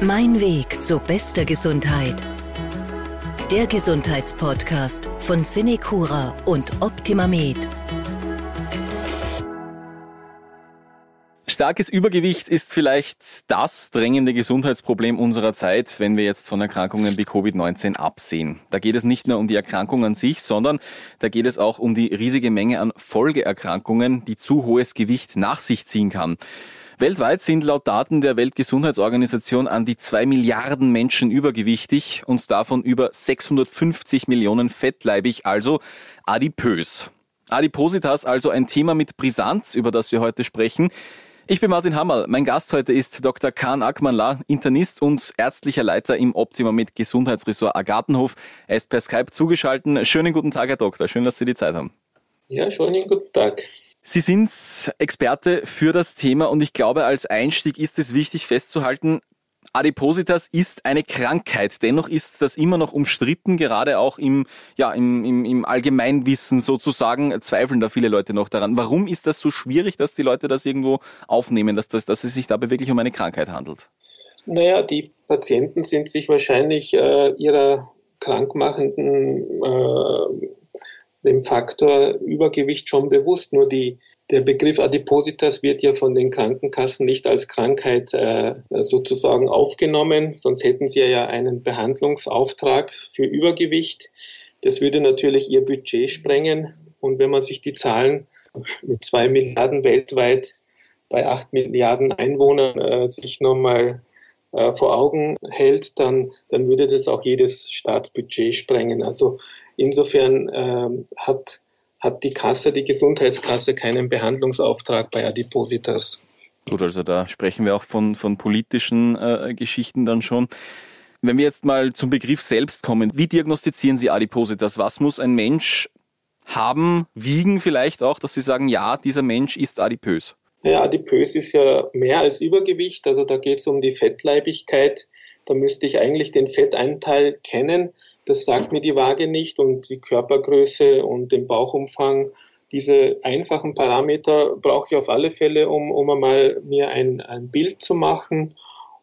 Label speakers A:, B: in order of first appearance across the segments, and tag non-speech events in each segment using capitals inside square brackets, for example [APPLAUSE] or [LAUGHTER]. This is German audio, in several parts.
A: Mein Weg zu bester Gesundheit. Der Gesundheitspodcast von Cinecura und OptimaMed.
B: Starkes Übergewicht ist vielleicht das drängende Gesundheitsproblem unserer Zeit, wenn wir jetzt von Erkrankungen wie Covid-19 absehen. Da geht es nicht nur um die Erkrankung an sich, sondern da geht es auch um die riesige Menge an Folgeerkrankungen, die zu hohes Gewicht nach sich ziehen kann. Weltweit sind laut Daten der Weltgesundheitsorganisation an die zwei Milliarden Menschen übergewichtig und davon über 650 Millionen fettleibig, also adipös. Adipositas also ein Thema mit Brisanz, über das wir heute sprechen. Ich bin Martin Hammerl. Mein Gast heute ist Dr. Kahn Ackmann-La, Internist und ärztlicher Leiter im Optima mit Gesundheitsressort Agartenhof. Er ist per Skype zugeschaltet. Schönen guten Tag, Herr Doktor. Schön, dass Sie die Zeit haben.
C: Ja, schönen guten Tag.
B: Sie sind Experte für das Thema und ich glaube, als Einstieg ist es wichtig festzuhalten, Adipositas ist eine Krankheit. Dennoch ist das immer noch umstritten, gerade auch im, ja, im, im, im Allgemeinwissen sozusagen zweifeln da viele Leute noch daran. Warum ist das so schwierig, dass die Leute das irgendwo aufnehmen, dass, das, dass es sich dabei wirklich um eine Krankheit handelt?
C: Naja, die Patienten sind sich wahrscheinlich äh, ihrer krankmachenden äh, dem Faktor Übergewicht schon bewusst. Nur die, der Begriff Adipositas wird ja von den Krankenkassen nicht als Krankheit äh, sozusagen aufgenommen, sonst hätten sie ja einen Behandlungsauftrag für Übergewicht. Das würde natürlich ihr Budget sprengen. Und wenn man sich die Zahlen mit zwei Milliarden weltweit bei acht Milliarden Einwohnern äh, sich nochmal äh, vor Augen hält, dann, dann würde das auch jedes Staatsbudget sprengen. Also Insofern ähm, hat, hat die Kasse, die Gesundheitskasse, keinen Behandlungsauftrag bei Adipositas.
B: Gut, also da sprechen wir auch von, von politischen äh, Geschichten dann schon. Wenn wir jetzt mal zum Begriff selbst kommen, wie diagnostizieren Sie Adipositas? Was muss ein Mensch haben, wiegen vielleicht auch, dass Sie sagen, ja, dieser Mensch ist adipös?
C: Ja, adipös ist ja mehr als Übergewicht, also da geht es um die Fettleibigkeit. Da müsste ich eigentlich den Fetteinteil kennen. Das sagt mir die Waage nicht und die Körpergröße und den Bauchumfang. Diese einfachen Parameter brauche ich auf alle Fälle, um, um einmal mir ein, ein Bild zu machen.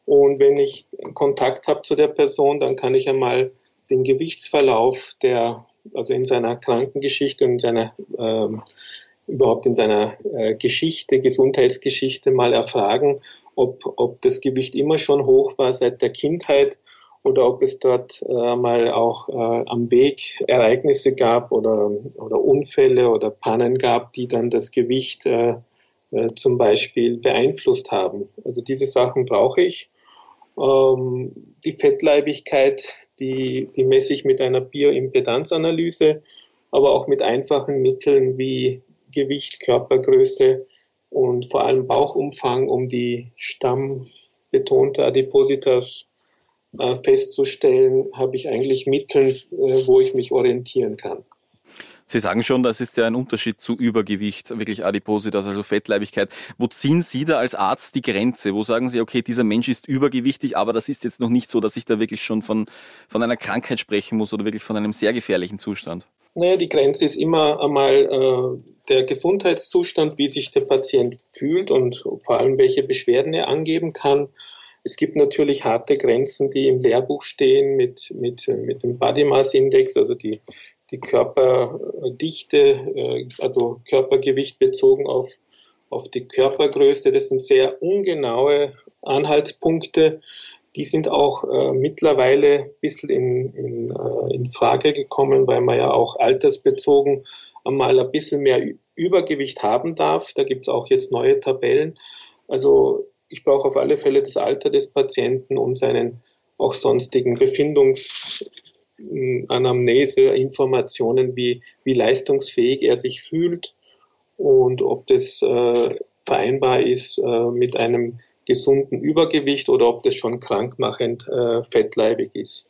C: Und wenn ich Kontakt habe zu der Person, dann kann ich einmal den Gewichtsverlauf der, also in seiner Krankengeschichte und in seiner, ähm, überhaupt in seiner äh, Geschichte, Gesundheitsgeschichte mal erfragen, ob, ob das Gewicht immer schon hoch war seit der Kindheit oder ob es dort äh, mal auch äh, am Weg Ereignisse gab oder, oder Unfälle oder Pannen gab, die dann das Gewicht äh, äh, zum Beispiel beeinflusst haben. Also diese Sachen brauche ich. Ähm, die Fettleibigkeit, die, die messe ich mit einer Bioimpedanzanalyse, aber auch mit einfachen Mitteln wie Gewicht, Körpergröße und vor allem Bauchumfang, um die stammbetonte Adipositas äh, festzustellen, habe ich eigentlich Mittel, äh, wo ich mich orientieren kann.
B: Sie sagen schon, das ist ja ein Unterschied zu Übergewicht, wirklich Adipositas, also Fettleibigkeit. Wo ziehen Sie da als Arzt die Grenze? Wo sagen Sie, okay, dieser Mensch ist übergewichtig, aber das ist jetzt noch nicht so, dass ich da wirklich schon von, von einer Krankheit sprechen muss oder wirklich von einem sehr gefährlichen Zustand?
C: Naja, die Grenze ist immer einmal äh, der Gesundheitszustand, wie sich der Patient fühlt und vor allem welche Beschwerden er angeben kann. Es gibt natürlich harte Grenzen, die im Lehrbuch stehen mit, mit, mit dem Body Mass Index, also die, die Körperdichte, äh, also Körpergewicht bezogen auf, auf die Körpergröße. Das sind sehr ungenaue Anhaltspunkte. Die sind auch äh, mittlerweile ein bisschen in, in, äh, in Frage gekommen, weil man ja auch altersbezogen einmal ein bisschen mehr Übergewicht haben darf. Da gibt es auch jetzt neue Tabellen. Also ich brauche auf alle Fälle das Alter des Patienten und seinen auch sonstigen Befindungsanamnese, Informationen, wie, wie leistungsfähig er sich fühlt und ob das äh, vereinbar ist äh, mit einem gesunden Übergewicht oder ob das schon krankmachend äh, fettleibig ist.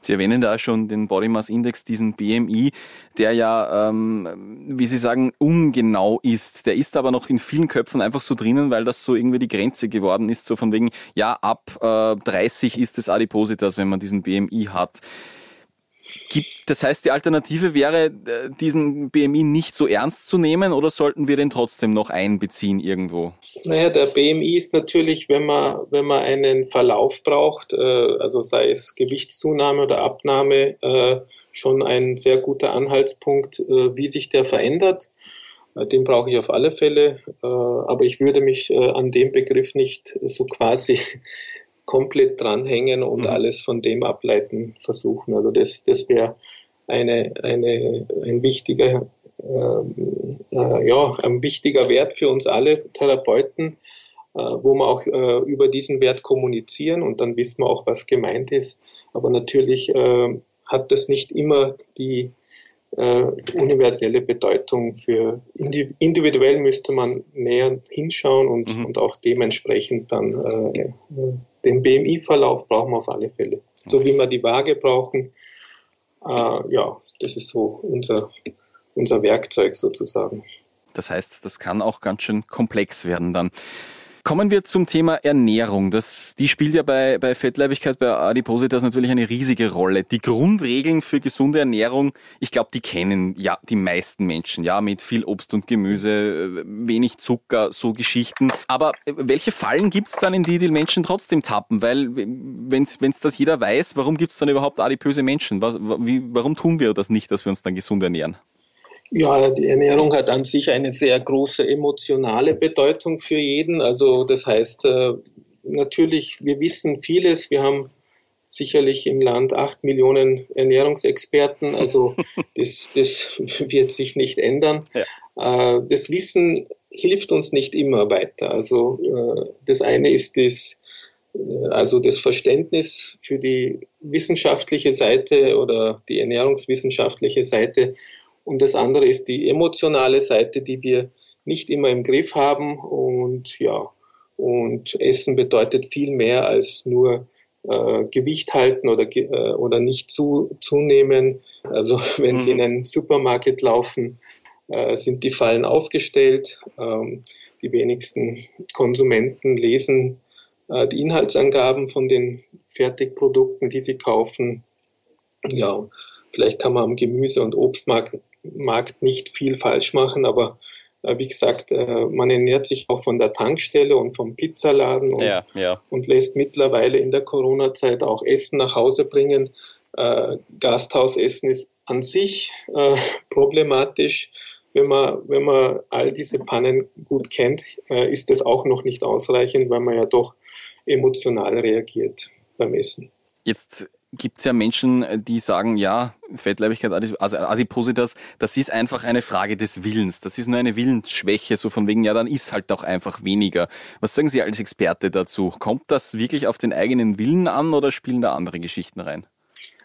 B: Sie erwähnen da schon den Body Mass Index, diesen BMI, der ja, ähm, wie Sie sagen, ungenau ist. Der ist aber noch in vielen Köpfen einfach so drinnen, weil das so irgendwie die Grenze geworden ist, so von wegen, ja, ab äh, 30 ist es Adipositas, wenn man diesen BMI hat. Gibt, das heißt, die Alternative wäre, äh, diesen BMI nicht so ernst zu nehmen oder sollten wir den trotzdem noch einbeziehen irgendwo?
C: Naja, der BMI ist natürlich, wenn man, wenn man einen Verlauf braucht, äh, also sei es Gewichtszunahme oder Abnahme, äh, schon ein sehr guter Anhaltspunkt, wie sich der verändert. Den brauche ich auf alle Fälle, aber ich würde mich an dem Begriff nicht so quasi komplett dranhängen und mhm. alles von dem ableiten versuchen. Also das, das wäre eine, eine, ein wichtiger, ähm, äh, ja, ein wichtiger Wert für uns alle Therapeuten, äh, wo wir auch äh, über diesen Wert kommunizieren und dann wissen wir auch, was gemeint ist. Aber natürlich äh, hat das nicht immer die äh, universelle Bedeutung für individuell müsste man näher hinschauen und, mhm. und auch dementsprechend dann äh, den BMI-Verlauf brauchen wir auf alle Fälle. Okay. So wie wir die Waage brauchen. Äh, ja, das ist so unser, unser Werkzeug sozusagen.
B: Das heißt, das kann auch ganz schön komplex werden dann. Kommen wir zum Thema Ernährung. Das, die spielt ja bei, bei Fettleibigkeit, bei Adipositas natürlich eine riesige Rolle. Die Grundregeln für gesunde Ernährung, ich glaube, die kennen ja die meisten Menschen, ja, mit viel Obst und Gemüse, wenig Zucker, so Geschichten. Aber welche Fallen gibt es dann, in die die Menschen trotzdem tappen? Weil, wenn es das jeder weiß, warum gibt es dann überhaupt adipöse Menschen? Wie, warum tun wir das nicht, dass wir uns dann gesund ernähren?
C: Ja, die Ernährung hat an sich eine sehr große emotionale Bedeutung für jeden. Also das heißt, äh, natürlich, wir wissen vieles. Wir haben sicherlich im Land acht Millionen Ernährungsexperten. Also [LAUGHS] das, das wird sich nicht ändern. Ja. Äh, das Wissen hilft uns nicht immer weiter. Also äh, das eine ist das, also das Verständnis für die wissenschaftliche Seite oder die ernährungswissenschaftliche Seite und das andere ist die emotionale Seite, die wir nicht immer im Griff haben. Und ja, und Essen bedeutet viel mehr als nur äh, Gewicht halten oder, äh, oder nicht zu, zunehmen. Also [LAUGHS] wenn mhm. Sie in einen Supermarkt laufen, äh, sind die Fallen aufgestellt. Ähm, die wenigsten Konsumenten lesen äh, die Inhaltsangaben von den Fertigprodukten, die sie kaufen. Ja, vielleicht kann man am Gemüse- und Obstmarkt Markt nicht viel falsch machen, aber äh, wie gesagt, äh, man ernährt sich auch von der Tankstelle und vom Pizzaladen und, ja, ja. und lässt mittlerweile in der Corona-Zeit auch Essen nach Hause bringen. Äh, Gasthausessen ist an sich äh, [LAUGHS] problematisch. Wenn man, wenn man all diese Pannen gut kennt, äh, ist das auch noch nicht ausreichend, weil man ja doch emotional reagiert beim Essen.
B: Jetzt gibt es ja Menschen, die sagen, ja, Fettleibigkeit, also Adipositas, das ist einfach eine Frage des Willens. Das ist nur eine Willensschwäche, so von wegen, ja, dann ist halt auch einfach weniger. Was sagen Sie als Experte dazu? Kommt das wirklich auf den eigenen Willen an oder spielen da andere Geschichten rein?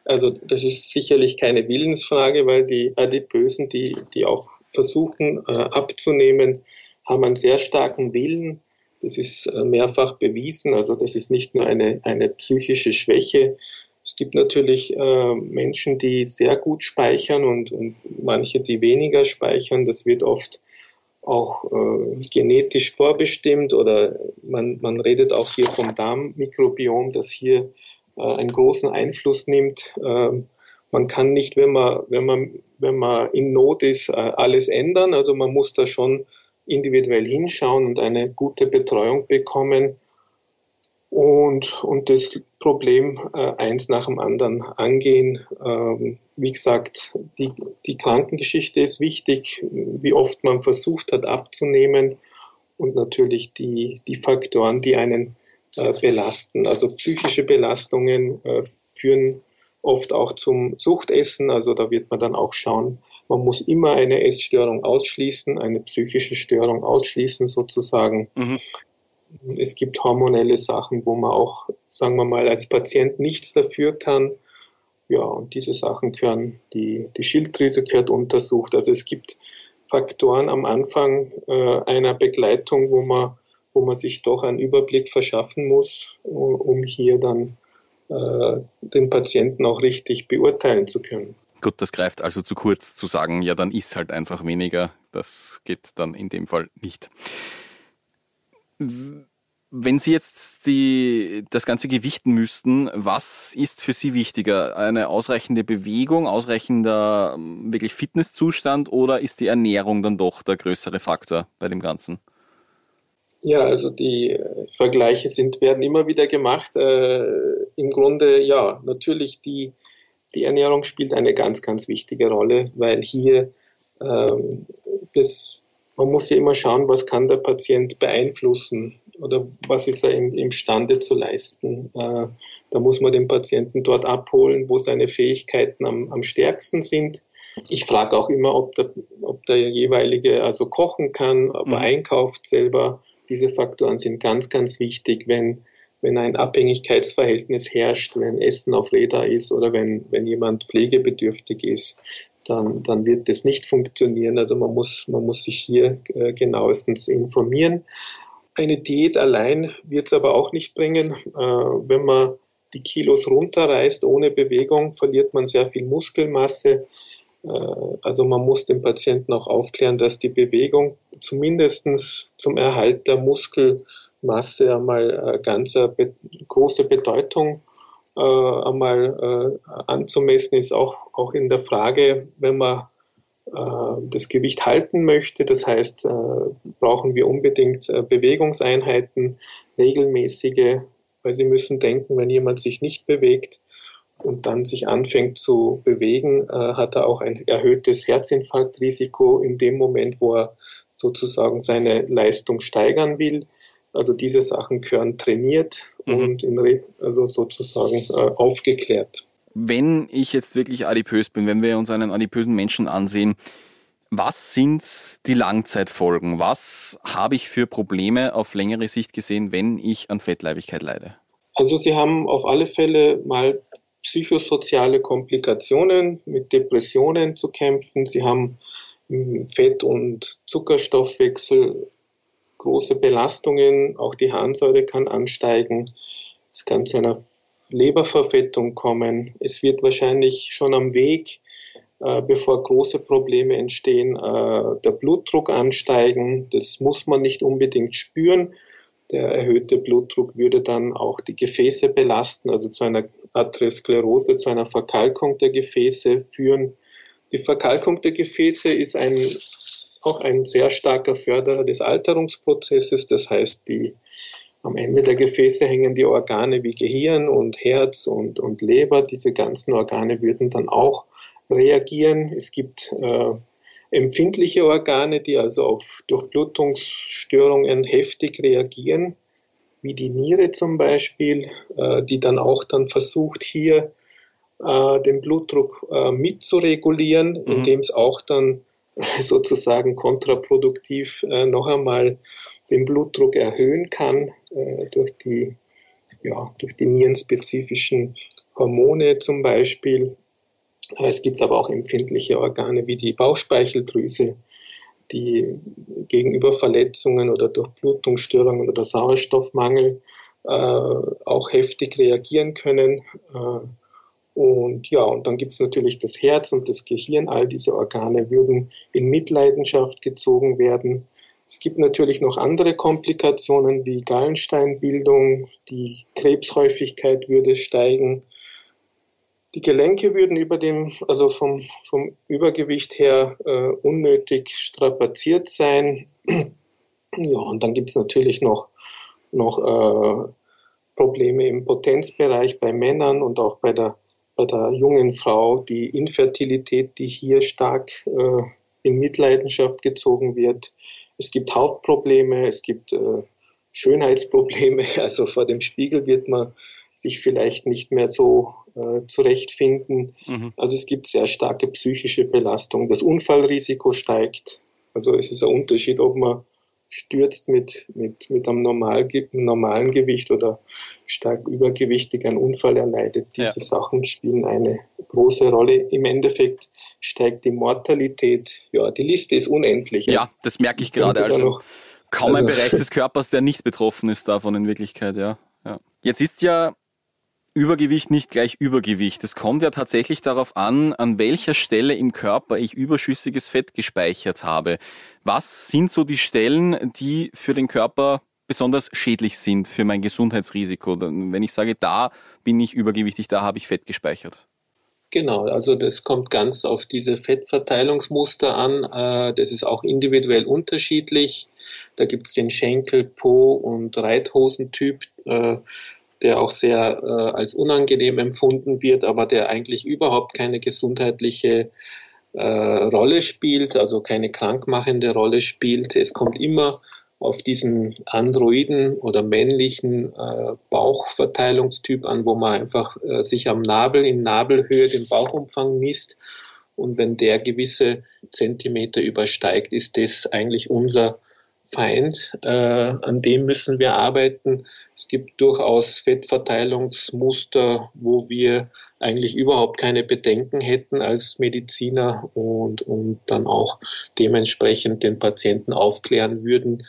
C: Also das ist sicherlich keine Willensfrage, weil die Adipösen, die, die auch versuchen äh, abzunehmen, haben einen sehr starken Willen. Das ist äh, mehrfach bewiesen. Also das ist nicht nur eine, eine psychische Schwäche, es gibt natürlich äh, Menschen, die sehr gut speichern und, und manche, die weniger speichern. Das wird oft auch äh, genetisch vorbestimmt oder man, man redet auch hier vom Darmmikrobiom, das hier äh, einen großen Einfluss nimmt. Äh, man kann nicht, wenn man, wenn man, wenn man in Not ist, äh, alles ändern. Also man muss da schon individuell hinschauen und eine gute Betreuung bekommen und, und das Problem äh, eins nach dem anderen angehen. Ähm, wie gesagt, die, die Krankengeschichte ist wichtig, wie oft man versucht hat abzunehmen und natürlich die, die Faktoren, die einen äh, belasten. Also psychische Belastungen äh, führen oft auch zum Suchtessen. Also da wird man dann auch schauen, man muss immer eine Essstörung ausschließen, eine psychische Störung ausschließen sozusagen. Mhm es gibt hormonelle Sachen, wo man auch, sagen wir mal, als Patient nichts dafür kann. Ja, und diese Sachen gehören, die, die Schilddrüse gehört untersucht. Also es gibt Faktoren am Anfang äh, einer Begleitung, wo man, wo man sich doch einen Überblick verschaffen muss, um hier dann äh, den Patienten auch richtig beurteilen zu können.
B: Gut, das greift also zu kurz zu sagen, ja, dann ist halt einfach weniger. Das geht dann in dem Fall nicht Wenn Sie jetzt die, das Ganze gewichten müssten, was ist für Sie wichtiger? Eine ausreichende Bewegung, ausreichender ähm, wirklich Fitnesszustand oder ist die Ernährung dann doch der größere Faktor bei dem Ganzen?
C: Ja, also die äh, Vergleiche sind, werden immer wieder gemacht. Äh, Im Grunde, ja, natürlich die, die Ernährung spielt eine ganz, ganz wichtige Rolle, weil hier ähm, das, man muss ja immer schauen, was kann der Patient beeinflussen oder was ist er im, imstande zu leisten. Äh, da muss man den Patienten dort abholen, wo seine Fähigkeiten am, am stärksten sind. Ich frage auch immer, ob der, ob der jeweilige also kochen kann, ob er mhm. einkauft selber. Diese Faktoren sind ganz, ganz wichtig, wenn, wenn ein Abhängigkeitsverhältnis herrscht, wenn Essen auf Räder ist oder wenn, wenn jemand pflegebedürftig ist dann, dann wird das nicht funktionieren. Also man muss, man muss sich hier äh, genauestens informieren. Eine Diät allein wird es aber auch nicht bringen. Äh, wenn man die Kilos runterreißt ohne Bewegung, verliert man sehr viel Muskelmasse. Äh, also man muss den Patienten auch aufklären, dass die Bewegung zumindest zum Erhalt der Muskelmasse einmal äh, ganz eine be große Bedeutung äh, einmal äh, anzumessen ist, auch, auch in der Frage, wenn man äh, das Gewicht halten möchte. Das heißt, äh, brauchen wir unbedingt äh, Bewegungseinheiten, regelmäßige, weil Sie müssen denken, wenn jemand sich nicht bewegt und dann sich anfängt zu bewegen, hat er auch ein erhöhtes Herzinfarktrisiko in dem Moment, wo er sozusagen seine Leistung steigern will. Also diese Sachen gehören trainiert mhm. und in, also sozusagen äh, aufgeklärt.
B: Wenn ich jetzt wirklich adipös bin, wenn wir uns einen adipösen Menschen ansehen, was sind die Langzeitfolgen? Was habe ich für Probleme auf längere Sicht gesehen, wenn ich an Fettleibigkeit leide?
C: Also Sie haben auf alle Fälle mal psychosoziale Komplikationen mit Depressionen zu kämpfen. Sie haben Fett- und Zuckerstoffwechsel große Belastungen, auch die Harnsäure kann ansteigen, es kann zu einer Leberverfettung kommen, es wird wahrscheinlich schon am Weg, äh, bevor große Probleme entstehen, äh, der Blutdruck ansteigen, das muss man nicht unbedingt spüren. Der erhöhte Blutdruck würde dann auch die Gefäße belasten, also zu einer Arteriosklerose, zu einer Verkalkung der Gefäße führen. Die Verkalkung der Gefäße ist ein auch ein sehr starker Förderer des Alterungsprozesses. Das heißt, die, am Ende der Gefäße hängen die Organe wie Gehirn und Herz und, und Leber. Diese ganzen Organe würden dann auch reagieren. Es gibt äh, empfindliche Organe, die also auf Durchblutungsstörungen heftig reagieren, wie die Niere zum Beispiel, äh, die dann auch dann versucht, hier äh, den Blutdruck äh, mitzuregulieren, mhm. indem es auch dann [LAUGHS] sozusagen kontraproduktiv äh, noch einmal den Blutdruck erhöhen kann äh, durch die ja, durch die nierenspezifischen Hormone zum Beispiel. Es gibt aber auch empfindliche Organe wie die Bauchspeicheldrüse, die gegenüber Verletzungen oder Durchblutungsstörungen oder Sauerstoffmangel äh, auch heftig reagieren können. Äh, und ja, und dann gibt es natürlich das Herz und das Gehirn. All diese Organe würden in Mitleidenschaft gezogen werden. Es gibt natürlich noch andere Komplikationen wie Gallensteinbildung, die Krebshäufigkeit würde steigen. Die Gelenke würden über dem, also vom, vom Übergewicht her äh, unnötig strapaziert sein. [CLEARS THROAT] Ja, und dann gibt es natürlich noch, noch äh, Probleme im Potenzbereich bei Männern und auch bei der bei der jungen Frau die Infertilität, die hier stark äh, in Mitleidenschaft gezogen wird. Es gibt Hautprobleme, es gibt äh, Schönheitsprobleme. [LAUGHS] Also vor dem Spiegel wird man sich vielleicht nicht mehr so äh, zurechtfinden. Mhm. Also es gibt sehr starke psychische Belastung. Das Unfallrisiko steigt. Also es ist ein Unterschied, ob man stürzt mit, mit, mit einem normal, normalen Gewicht oder stark übergewichtig einen Unfall erleidet. Diese ja. Sachen spielen eine große Rolle. Im Endeffekt steigt die Mortalität. Ja, die Liste ist unendlich.
B: Ja, das merke ich gerade. Also kaum ein also, Bereich des Körpers, der nicht betroffen ist davon in Wirklichkeit, ja. ja. Jetzt ist ja Übergewicht nicht gleich Übergewicht. Es kommt ja tatsächlich darauf an, an welcher Stelle im Körper ich überschüssiges Fett gespeichert habe. Was sind so die Stellen, die für den Körper besonders schädlich sind für mein Gesundheitsrisiko. Wenn ich sage, da bin ich übergewichtig, da habe ich Fett gespeichert.
C: Genau, also das kommt ganz auf diese Fettverteilungsmuster an. Äh, das ist auch individuell unterschiedlich. Da gibt es den Schenkel-, Po- und Reithosentyp, äh, der auch sehr äh, als unangenehm empfunden wird, aber der eigentlich überhaupt keine gesundheitliche Rolle spielt, also keine krankmachende Rolle spielt. Es kommt immer auf diesen androiden oder männlichen äh, Bauchverteilungstyp an, wo man einfach äh, sich am Nabel in Nabelhöhe den Bauchumfang misst. Und wenn der gewisse Zentimeter übersteigt, ist das eigentlich unser Feind. Äh, an dem müssen wir arbeiten. Es gibt durchaus Fettverteilungsmuster, wo wir eigentlich überhaupt keine Bedenken hätten als Mediziner und, und dann auch dementsprechend den Patienten aufklären würden,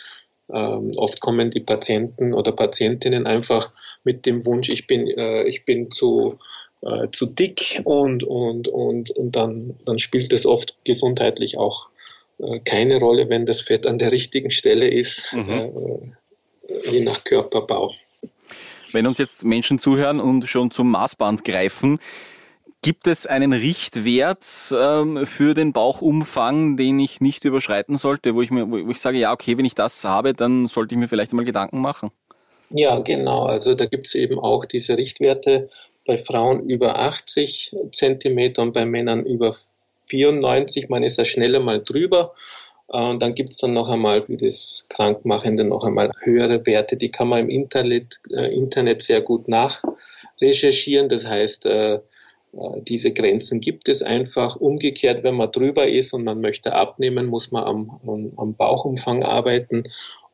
C: ähm, oft kommen die Patienten oder Patientinnen einfach mit dem Wunsch, ich bin, äh, ich bin zu, äh, zu dick und, und, und, und dann, dann spielt das oft gesundheitlich auch keine Rolle, wenn das Fett an der richtigen Stelle ist, mhm. Äh, je nach Körperbau.
B: Wenn uns jetzt Menschen zuhören und schon zum Maßband greifen, Gibt es einen Richtwert ähm, für den Bauchumfang, den ich nicht überschreiten sollte, wo ich mir, wo ich sage, ja, okay, wenn ich das habe, dann sollte ich mir vielleicht mal Gedanken machen?
C: Ja, genau. Also da gibt es eben auch diese Richtwerte bei Frauen über 80 Zentimeter und bei Männern über 94. Man ist da schneller mal drüber. Äh, und dann gibt es dann noch einmal für das Krankmachende noch einmal höhere Werte. Die kann man im Internet, äh, Internet sehr gut nachrecherchieren. Das heißt, äh, äh, diese Grenzen gibt es einfach. Umgekehrt, wenn man drüber ist und man möchte abnehmen, muss man am, am, am Bauchumfang arbeiten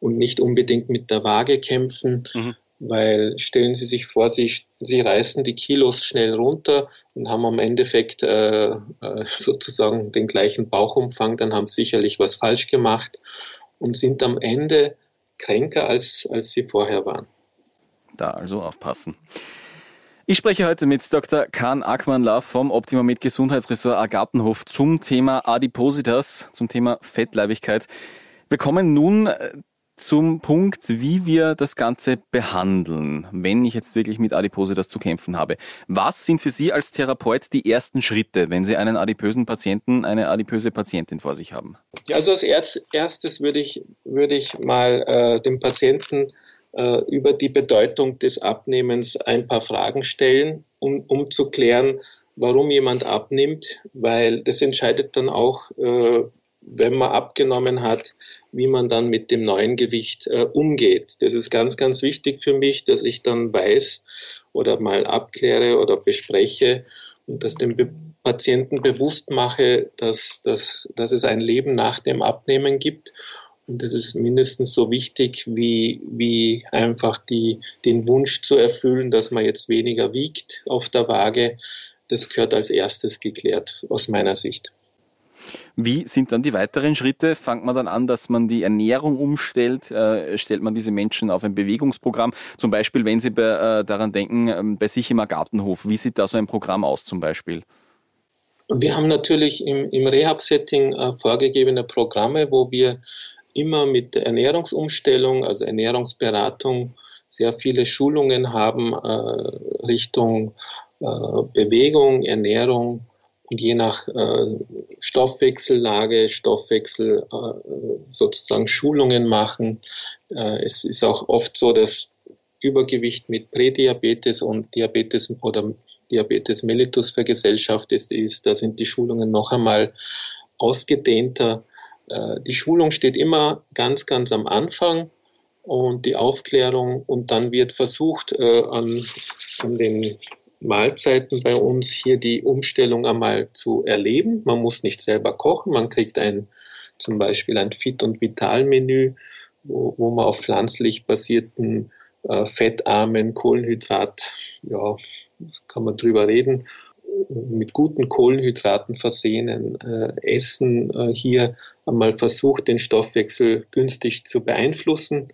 C: und nicht unbedingt mit der Waage kämpfen. Mhm. Weil stellen Sie sich vor, Sie, Sie reißen die Kilos schnell runter und haben am Endeffekt äh, äh, sozusagen den gleichen Bauchumfang, dann haben Sie sicherlich was falsch gemacht und sind am Ende kränker, als, als Sie vorher waren.
B: Da also aufpassen. Ich spreche heute mit Dr. Kahn Ackmann-Laff vom Optima Med Gesundheitsressort Agartenhof zum Thema Adipositas, zum Thema Fettleibigkeit. Wir kommen nun zum Punkt, wie wir das Ganze behandeln, wenn ich jetzt wirklich mit Adipositas zu kämpfen habe. Was sind für Sie als Therapeut die ersten Schritte, wenn Sie einen adipösen Patienten, eine adipöse Patientin vor sich haben?
C: Also als erstes würde ich, würde ich mal äh, dem Patienten äh, über die Bedeutung des Abnehmens ein paar Fragen stellen, um, um zu klären, warum jemand abnimmt, weil das entscheidet dann auch, äh, wenn man abgenommen hat, wie man dann mit dem neuen Gewicht äh, umgeht. Das ist ganz, ganz wichtig für mich, dass ich dann weiß oder mal abkläre oder bespreche und das dem Be Patienten bewusst mache, dass, dass, dass es ein Leben nach dem Abnehmen gibt und das ist mindestens so wichtig, wie, wie einfach die, den Wunsch zu erfüllen, dass man jetzt weniger wiegt auf der Waage. Das gehört als erstes geklärt, aus meiner Sicht.
B: Wie sind dann die weiteren Schritte? Fangt man dann an, dass man die Ernährung umstellt? Äh, stellt man diese Menschen auf ein Bewegungsprogramm? Zum Beispiel, wenn Sie äh, daran denken, äh, bei sich im Gartenhof. Wie sieht da so ein Programm aus zum Beispiel?
C: Wir haben natürlich im, im Rehab-Setting äh, vorgegebene Programme, wo wir immer mit der Ernährungsumstellung, also Ernährungsberatung, sehr viele Schulungen haben Richtung Bewegung, Ernährung und je nach äh, Stoffwechsellage, Stoffwechsel äh, sozusagen Schulungen machen. Äh, es ist auch oft so, dass Übergewicht mit Prädiabetes und Diabetes oder Diabetes mellitus vergesellschaftet ist. Da sind die Schulungen noch einmal ausgedehnter. Äh, die Schulung steht immer ganz, ganz am Anfang und die Aufklärung und dann wird versucht, äh, an, an den Mahlzeiten bei uns hier die Umstellung einmal zu erleben. Man muss nicht selber kochen, man kriegt ein, zum Beispiel ein Fit- und Vital-Menü, wo, wo man auf pflanzlich basierten, äh, fettarmen Kohlenhydrat, ja, kann man drüber reden, mit guten Kohlenhydraten versehenen äh, Essen äh, hier einmal versucht, den Stoffwechsel günstig zu beeinflussen.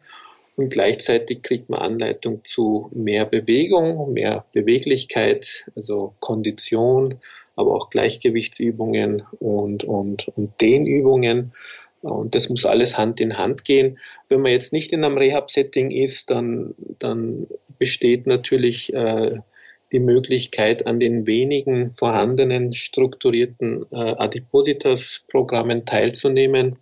C: Und gleichzeitig kriegt man Anleitung zu mehr Bewegung, mehr Beweglichkeit, also Kondition, aber auch Gleichgewichtsübungen und, und, und Dehnübungen. Und das muss alles Hand in Hand gehen. Wenn man jetzt nicht in einem Rehab-Setting ist, dann, dann besteht natürlich äh, die Möglichkeit, an den wenigen vorhandenen strukturierten äh, Adipositas-Programmen teilzunehmen.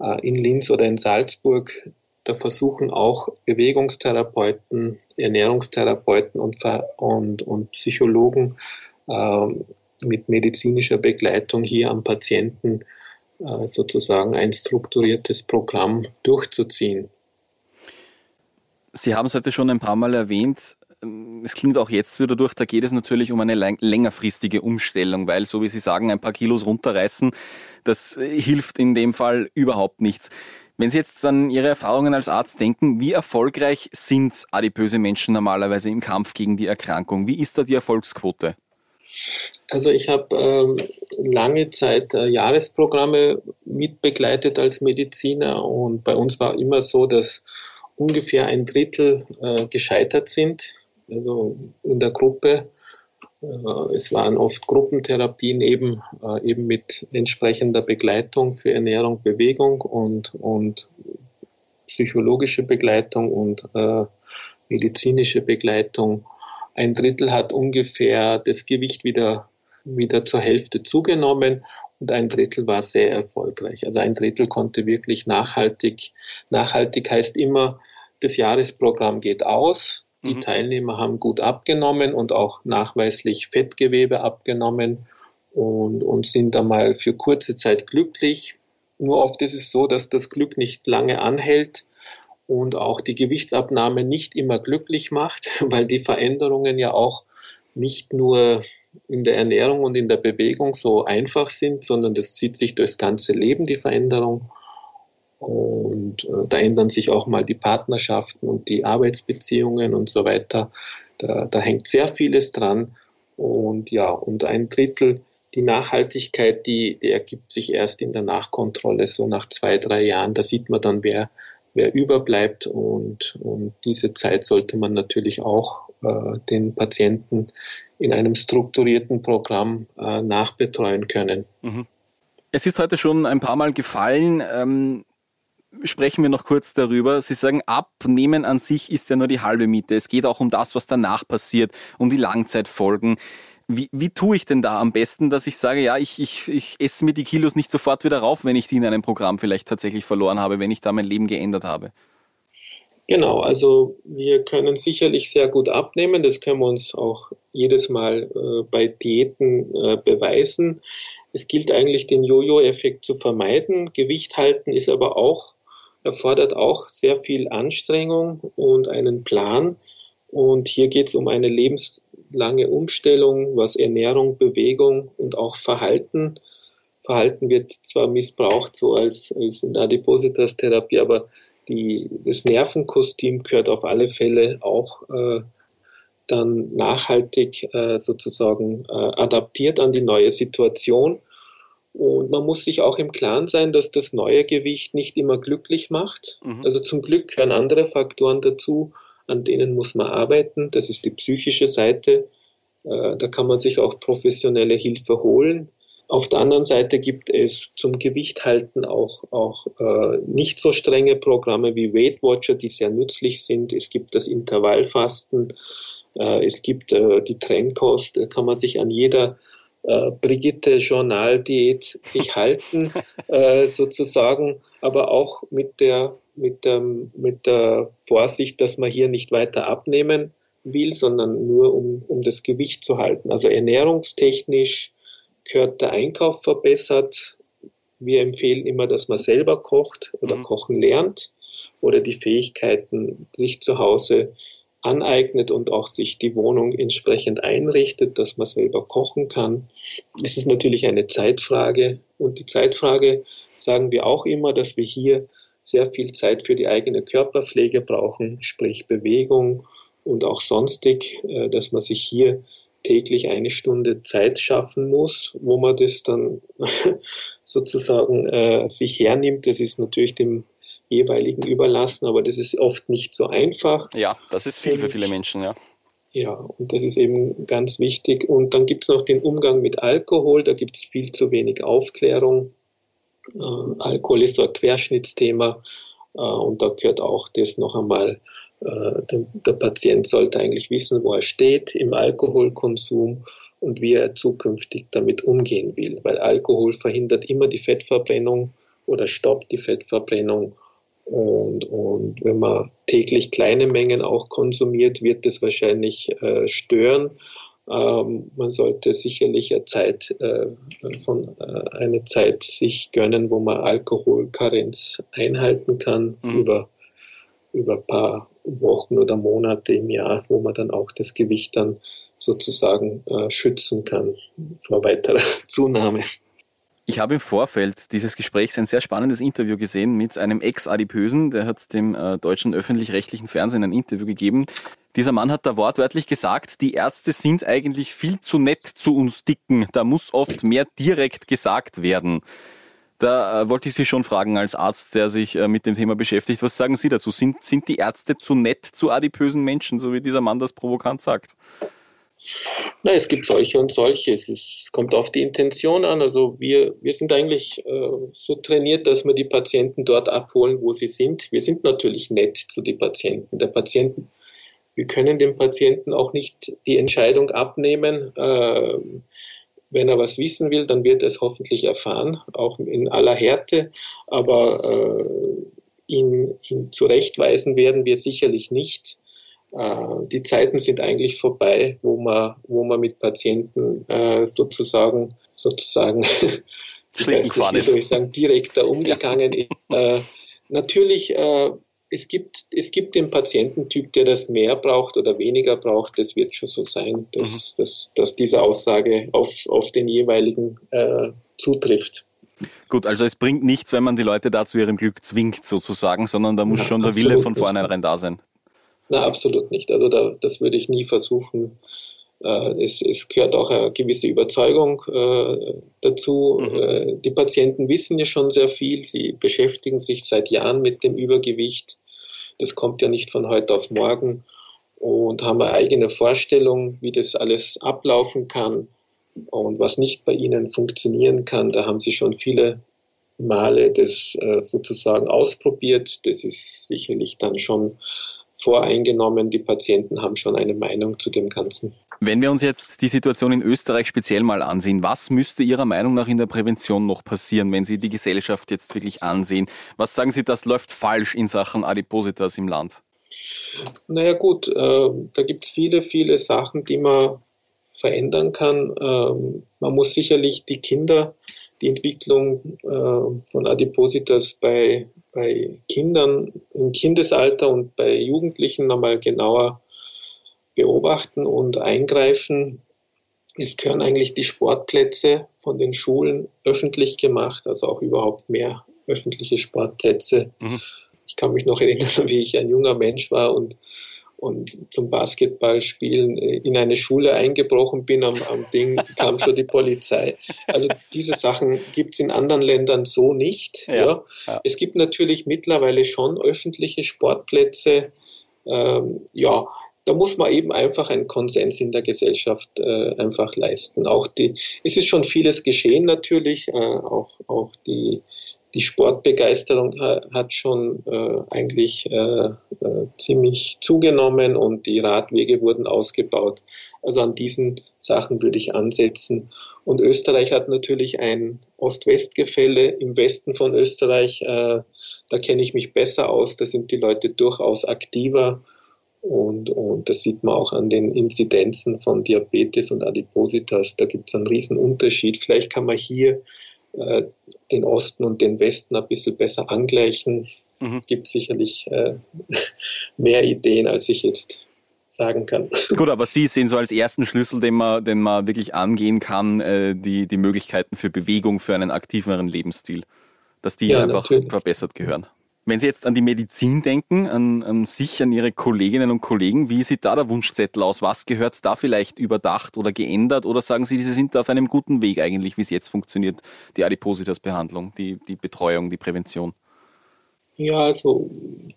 C: Äh, in Linz oder in Salzburg, da versuchen auch Bewegungstherapeuten, Ernährungstherapeuten und, und, und Psychologen äh, mit medizinischer Begleitung hier am Patienten äh, sozusagen ein strukturiertes Programm durchzuziehen.
B: Sie haben es heute schon ein paar Mal erwähnt. Es klingt auch jetzt wieder durch, da geht es natürlich um eine längerfristige Umstellung, weil, so wie Sie sagen, ein paar Kilos runterreißen, das hilft in dem Fall überhaupt nichts. Wenn Sie jetzt an Ihre Erfahrungen als Arzt denken, wie erfolgreich sind adipöse Menschen normalerweise im Kampf gegen die Erkrankung? Wie ist da die Erfolgsquote?
C: Also ich habe ähm, lange Zeit äh, Jahresprogramme mitbegleitet als Mediziner und bei uns war immer so, dass ungefähr ein Drittel äh, gescheitert sind, also in der Gruppe. Äh, es waren oft Gruppentherapien eben, äh, eben mit entsprechender Begleitung für Ernährung, Bewegung und, und psychologische Begleitung und äh, medizinische Begleitung ein Drittel hat ungefähr das Gewicht wieder, wieder zur Hälfte zugenommen und ein Drittel war sehr erfolgreich. Also ein Drittel konnte wirklich nachhaltig, nachhaltig heißt immer, das Jahresprogramm geht aus, die mhm. Teilnehmer haben gut abgenommen und auch nachweislich Fettgewebe abgenommen und, und sind einmal für kurze Zeit glücklich. Nur oft ist es so, dass das Glück nicht lange anhält und auch die Gewichtsabnahme nicht immer glücklich macht, [LAUGHS] weil die Veränderungen ja auch nicht nur in der Ernährung und in der Bewegung so einfach sind, sondern das zieht sich durchs ganze Leben, die Veränderung. Und äh, da ändern sich auch mal die Partnerschaften und die Arbeitsbeziehungen und so weiter. Da, da hängt sehr vieles dran. Und ja, und ein Drittel, die Nachhaltigkeit, die, die ergibt sich erst in der Nachkontrolle, so nach zwei, drei Jahren. Da sieht man dann, wer, wer überbleibt. Und, und diese Zeit sollte man natürlich auch äh, den Patienten in einem strukturierten Programm äh, nachbetreuen können. Mhm.
B: Es ist heute schon ein paar Mal gefallen. Ähm, sprechen wir noch kurz darüber. Sie sagen, Abnehmen an sich ist ja nur die halbe Miete. Es geht auch um das, was danach passiert, um die Langzeitfolgen. Wie, wie tue ich denn da am besten, dass ich sage, ja, ich, ich, ich esse mir die Kilos nicht sofort wieder rauf, wenn ich die in einem Programm vielleicht tatsächlich verloren habe, wenn ich da mein Leben geändert habe?
C: Genau, also wir können sicherlich sehr gut abnehmen. Das können wir uns auch jedes Mal äh, bei Diäten äh, beweisen. Es gilt eigentlich, den Jojo-Effekt zu vermeiden. Gewicht halten ist aber auch, erfordert auch sehr viel Anstrengung und einen Plan. Und hier geht es um eine lebens lange Umstellung, was Ernährung, Bewegung und auch Verhalten. Verhalten wird zwar missbraucht, so als, als in Adipositas-Therapie, aber die, das Nervenkostüm gehört auf alle Fälle auch äh, dann nachhaltig äh, sozusagen äh, adaptiert an die neue Situation. Und man muss sich auch im Klaren sein, dass das neue Gewicht nicht immer glücklich macht. Mhm. Also zum Glück gehören andere Faktoren dazu, an denen muss man arbeiten. Das ist die psychische Seite. Äh, da kann man sich auch professionelle Hilfe holen. Auf der anderen Seite gibt es zum Gewichthalten auch, auch äh, nicht so strenge Programme wie Weight Watcher, die sehr nützlich sind. Es gibt das Intervallfasten, äh, es gibt äh, die Trennkost, da kann man sich an jeder äh, Brigitte Journaldiät sich [LAUGHS] halten, äh, sozusagen, aber auch mit der mit, dem, mit der Vorsicht, dass man hier nicht weiter abnehmen will, sondern nur um, um das Gewicht zu halten. Also ernährungstechnisch gehört der Einkauf verbessert. Wir empfehlen immer, dass man selber kocht oder mhm. kochen lernt oder die Fähigkeiten sich zu Hause aneignet und auch sich die Wohnung entsprechend einrichtet, dass man selber kochen kann. Es ist natürlich eine Zeitfrage und die Zeitfrage sagen wir auch immer, dass wir hier sehr viel Zeit für die eigene Körperpflege brauchen, sprich Bewegung und auch sonstig, äh, dass man sich hier täglich eine Stunde Zeit schaffen muss, wo man das dann [LAUGHS] sozusagen äh, sich hernimmt. Das ist natürlich dem jeweiligen überlassen, aber das ist oft nicht so einfach.
B: Ja, das ist viel für viele Menschen, ja.
C: Ja, und das ist eben ganz wichtig. Und dann gibt es noch den Umgang mit Alkohol, da gibt es viel zu wenig Aufklärung. Äh, Alkohol ist so ein Querschnittsthema äh, und da gehört auch das noch einmal, äh, der, der Patient sollte eigentlich wissen, wo er steht im Alkoholkonsum und wie er zukünftig damit umgehen will, weil Alkohol verhindert immer die Fettverbrennung oder stoppt die Fettverbrennung. Und, und wenn man täglich kleine Mengen auch konsumiert, wird das wahrscheinlich äh, stören. Ähm, man sollte sicherlich eine Zeit, äh, von, äh, eine Zeit sich gönnen, wo man Alkoholkarenz einhalten kann mhm. über, über ein paar Wochen oder Monate im Jahr, wo man dann auch das Gewicht dann sozusagen äh, schützen kann vor weiterer [LAUGHS] Zunahme.
B: Ich habe im Vorfeld dieses Gesprächs ein sehr spannendes Interview gesehen mit einem Ex-Adipösen, der hat dem äh, deutschen öffentlich-rechtlichen Fernsehen ein Interview gegeben. Dieser Mann hat da wortwörtlich gesagt, die Ärzte sind eigentlich viel zu nett zu uns Dicken. Da muss oft mehr direkt gesagt werden. Da äh, wollte ich Sie schon fragen als Arzt, der sich äh, mit dem Thema beschäftigt. Was sagen Sie dazu? Sind, sind die Ärzte zu nett zu adipösen Menschen, so wie dieser Mann das provokant sagt?
C: Na, es gibt solche und solche. Es ist, kommt auf die Intention an. Also wir, wir sind eigentlich äh, so trainiert, dass wir die Patienten dort abholen, wo sie sind. Wir sind natürlich nett zu den Patienten. Der Patienten, wir können dem Patienten auch nicht die Entscheidung abnehmen. Äh, wenn er was wissen will, dann wird er es hoffentlich erfahren, auch in aller Härte. Aber äh, ihn, ihn zurechtweisen werden wir sicherlich nicht. Äh, die Zeiten sind eigentlich vorbei, wo man, wo man mit Patienten äh, sozusagen, sozusagen, [LAUGHS]
B: Schlitten gefahren ist. Soll
C: ich sagen, direkter [LAUGHS] umgegangen ja. ist. Äh, natürlich, äh, es gibt, es gibt den Patiententyp, der das mehr braucht oder weniger braucht. Das wird schon so sein, dass, mhm. dass, dass diese Aussage auf, auf den jeweiligen äh, zutrifft.
B: Gut, also es bringt nichts, wenn man die Leute da zu ihrem Glück zwingt, sozusagen, sondern da muss ja, schon der Wille von vornherein da sein.
C: Na, absolut nicht. Also da, das würde ich nie versuchen. Äh, es, es gehört auch eine gewisse Überzeugung äh, dazu. Mhm. Äh, die Patienten wissen ja schon sehr viel. Sie beschäftigen sich seit Jahren mit dem Übergewicht. Das kommt ja nicht von heute auf morgen und haben eine eigene Vorstellung, wie das alles ablaufen kann und was nicht bei ihnen funktionieren kann. Da haben sie schon viele Male das äh, sozusagen ausprobiert. Das ist sicherlich dann schon voreingenommen. Die Patienten haben schon eine Meinung zu dem Ganzen.
B: Wenn wir uns jetzt die Situation in Österreich speziell mal ansehen, was müsste Ihrer Meinung nach in der Prävention noch passieren, wenn Sie die Gesellschaft jetzt wirklich ansehen? Was sagen Sie, das läuft falsch in Sachen Adipositas im Land?
C: Naja gut, äh, da gibt es viele, viele Sachen, die man verändern kann. Ähm, man muss sicherlich die Kinder die Entwicklung äh, von Adipositas bei, bei Kindern im Kindesalter und bei Jugendlichen nochmal genauer beobachten und eingreifen. Es gehören eigentlich die Sportplätze von den Schulen öffentlich gemacht, also auch überhaupt mehr öffentliche Sportplätze. Mhm. Ich kann mich noch erinnern, [LAUGHS] wie ich ein junger Mensch war und und zum Basketballspielen in eine Schule eingebrochen bin, am, am Ding kam schon die Polizei. Also diese Sachen gibt es in anderen Ländern so nicht. Ja, ja. ja, Es gibt natürlich mittlerweile schon öffentliche Sportplätze. Ähm, ja, da muss man eben einfach einen Konsens in der Gesellschaft äh, einfach leisten. Auch die, es ist schon vieles geschehen natürlich, äh, auch, auch die die Sportbegeisterung hat schon äh, eigentlich äh, äh, ziemlich zugenommen und die Radwege wurden ausgebaut. Also an diesen Sachen würde ich ansetzen. Und Österreich hat natürlich ein Ost-West-Gefälle im Westen von Österreich. Äh, da kenne ich mich besser aus. Da sind die Leute durchaus aktiver. Und, und das sieht man auch an den Inzidenzen von Diabetes und Adipositas. Da gibt es einen riesen Unterschied. Vielleicht kann man hier äh, den Osten und den Westen ein bisschen besser angleichen. Mhm. Gibt sicherlich äh, [LAUGHS] mehr Ideen, als ich jetzt sagen kann.
B: Gut, aber Sie sehen so als ersten Schlüssel, den man, den man wirklich angehen kann, äh, die, die Möglichkeiten für Bewegung, für einen aktiveren Lebensstil, dass die ja, einfach natürlich. verbessert gehören. Wenn Sie jetzt an die Medizin denken, an, an sich, an Ihre Kolleginnen und Kollegen, wie sieht da der Wunschzettel aus? Was gehört da vielleicht überdacht oder geändert? Oder sagen Sie, Sie sind da auf einem guten Weg eigentlich, wie es jetzt funktioniert, die Adipositas-Behandlung, die, die Betreuung, die Prävention?
C: Ja, also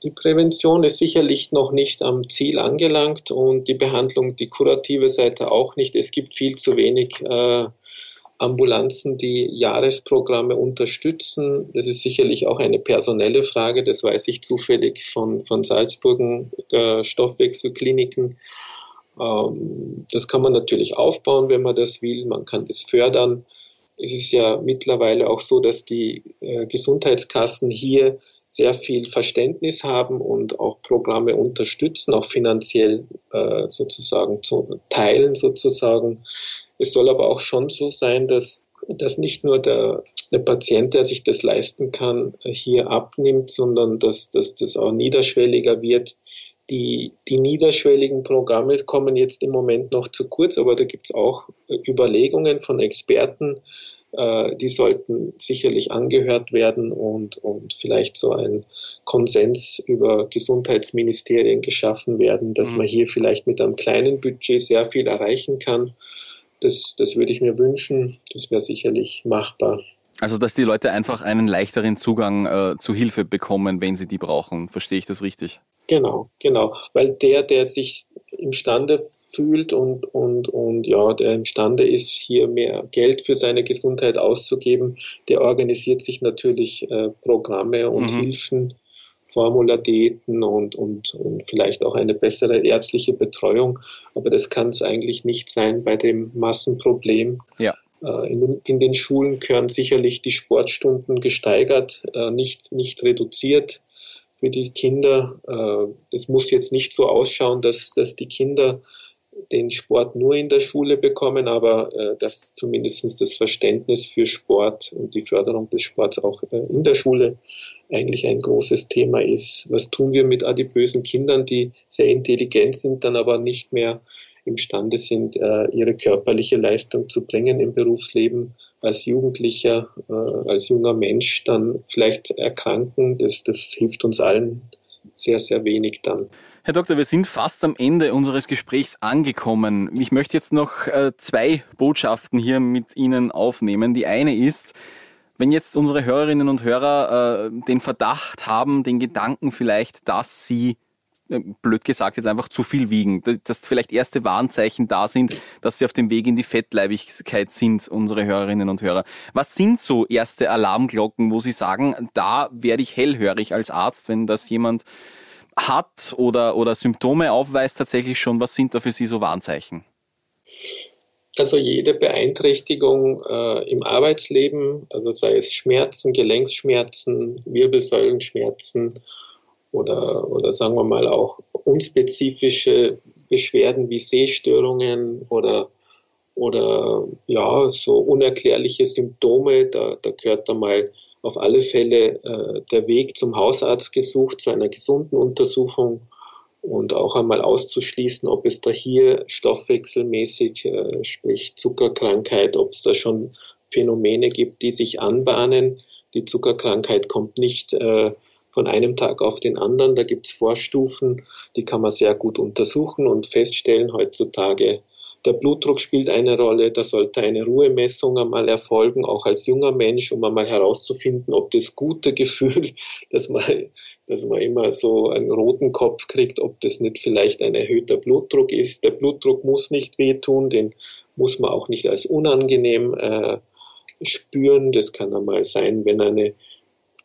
C: die Prävention ist sicherlich noch nicht am Ziel angelangt und die Behandlung, die kurative Seite auch nicht. Es gibt viel zu wenig äh, Ambulanzen, die Jahresprogramme unterstützen. Das ist sicherlich auch eine personelle Frage, das weiß ich zufällig von, von Salzburgen äh, Stoffwechselkliniken. Ähm, das kann man natürlich aufbauen, wenn man das will. Man kann das fördern. Es ist ja mittlerweile auch so, dass die äh, Gesundheitskassen hier sehr viel Verständnis haben und auch Programme unterstützen, auch finanziell äh, sozusagen zu teilen sozusagen. Es soll aber auch schon so sein, dass, dass nicht nur der, der Patient, der sich das leisten kann, hier abnimmt, sondern dass, dass das auch niederschwelliger wird. Die, die niederschwelligen Programme kommen jetzt im Moment noch zu kurz, aber da gibt es auch Überlegungen von Experten, äh, die sollten sicherlich angehört werden und, und vielleicht so ein Konsens über Gesundheitsministerien geschaffen werden, dass mhm. man hier vielleicht mit einem kleinen Budget sehr viel erreichen kann. Das, das würde ich mir wünschen. Das wäre sicherlich machbar.
B: Also, dass die Leute einfach einen leichteren Zugang äh, zu Hilfe bekommen, wenn sie die brauchen. Verstehe ich das richtig?
C: Genau, genau. Weil der, der sich imstande fühlt und, und, und ja, der imstande ist, hier mehr Geld für seine Gesundheit auszugeben, der organisiert sich natürlich äh, Programme und mhm. Hilfen, Formulardiäten und, und, und vielleicht auch eine bessere ärztliche Betreuung. Aber das kann es eigentlich nicht sein bei dem Massenproblem.
B: Ja.
C: Äh, in, den, in den Schulen gehören sicherlich die Sportstunden gesteigert, äh, nicht, nicht reduziert für die Kinder. Äh, es muss jetzt nicht so ausschauen, dass, dass die Kinder den Sport nur in der Schule bekommen, aber äh, dass zumindest das Verständnis für Sport und die Förderung des Sports auch äh, in der Schule eigentlich ein großes Thema ist. Was tun wir mit adipösen Kindern, die sehr intelligent sind, dann aber nicht mehr imstande sind, äh, ihre körperliche Leistung zu bringen im Berufsleben? als Jugendlicher, äh, als junger Mensch dann vielleicht erkranken, das, das hilft uns allen sehr, sehr wenig dann.
B: Herr Doktor, wir sind fast am Ende unseres Gesprächs angekommen. Ich möchte jetzt noch äh, zwei Botschaften hier mit Ihnen aufnehmen. Die eine ist, wenn jetzt unsere Hörerinnen und Hörer äh, den Verdacht haben, den Gedanken vielleicht, dass sie blöd gesagt, jetzt einfach zu viel wiegen, dass vielleicht erste Warnzeichen da sind, dass sie auf dem Weg in die Fettleibigkeit sind, unsere Hörerinnen und Hörer. Was sind so erste Alarmglocken, wo Sie sagen, da werde ich hellhörig als Arzt, wenn das jemand hat oder, oder Symptome aufweist tatsächlich schon, was sind da für Sie so Warnzeichen?
C: Also jede Beeinträchtigung äh, im Arbeitsleben, also sei es Schmerzen, Gelenksschmerzen, Wirbelsäulenschmerzen oder, oder sagen wir mal auch unspezifische Beschwerden wie Sehstörungen oder, oder ja, so unerklärliche Symptome, da, da gehört da mal auf alle Fälle äh, der Weg zum Hausarzt gesucht, zu einer gesunden Untersuchung und auch einmal auszuschließen, ob es da hier stoffwechselmäßig, äh, sprich Zuckerkrankheit, ob es da schon Phänomene gibt, die sich anbahnen. Die Zuckerkrankheit kommt nicht äh, von einem Tag auf den anderen. Da gibt es Vorstufen, die kann man sehr gut untersuchen und feststellen heutzutage, der Blutdruck spielt eine Rolle, da sollte eine Ruhemessung einmal erfolgen, auch als junger Mensch, um einmal herauszufinden, ob das gute Gefühl, [LAUGHS] dass man, dass man immer so einen roten Kopf kriegt, ob das nicht vielleicht ein erhöhter Blutdruck ist. Der Blutdruck muss nicht wehtun, den muss man auch nicht als unangenehm äh, spüren. Das kann einmal sein, wenn eine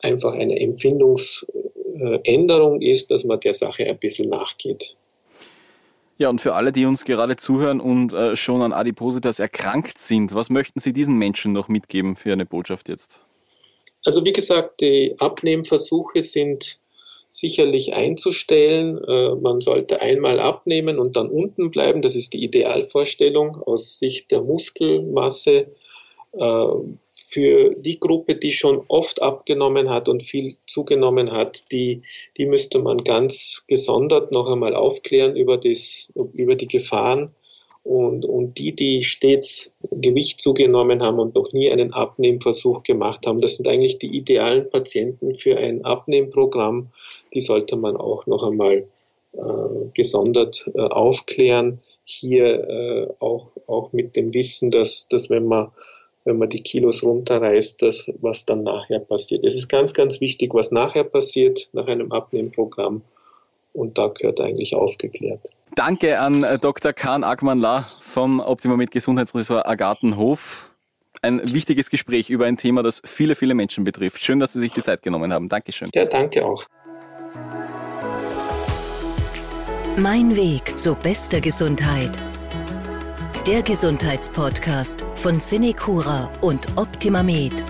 C: einfach eine Empfindungsänderung ist, dass man der Sache ein bisschen nachgeht.
B: Ja, und für alle, die uns gerade zuhören und äh, schon an Adipositas erkrankt sind, was möchten Sie diesen Menschen noch mitgeben für eine Botschaft jetzt?
C: Also wie gesagt, die Abnehmversuche sind sicherlich einzustellen. Äh, man sollte einmal abnehmen und dann unten bleiben. Das ist die Idealvorstellung aus Sicht der Muskelmasse. Äh, für die Gruppe, die schon oft abgenommen hat und viel zugenommen hat, die, die müsste man ganz gesondert noch einmal aufklären über, das, über die Gefahren. Und, und die, die stets Gewicht zugenommen haben und noch nie einen Abnehmversuch gemacht haben, das sind eigentlich die idealen Patienten für ein Abnehmprogramm. Die sollte man auch noch einmal äh, gesondert äh, aufklären. Hier äh, auch, auch mit dem Wissen, dass, dass wenn man wenn man die Kilos runterreißt, das, was dann nachher passiert. Es ist ganz, ganz wichtig, was nachher passiert nach einem Abnehmprogramm. Und da gehört eigentlich aufgeklärt.
B: Danke an äh, Dr. Kahn Agmann-La vom Optima mit Gesundheitsressort Agartenhof. ein wichtiges Gespräch über ein Thema, das viele, viele Menschen betrifft. Schön, dass Sie sich die Zeit genommen haben. Dankeschön.
C: Ja, danke auch.
A: Mein Weg zu bester Gesundheit. Der Gesundheitspodcast von Cinecura und Optimamed.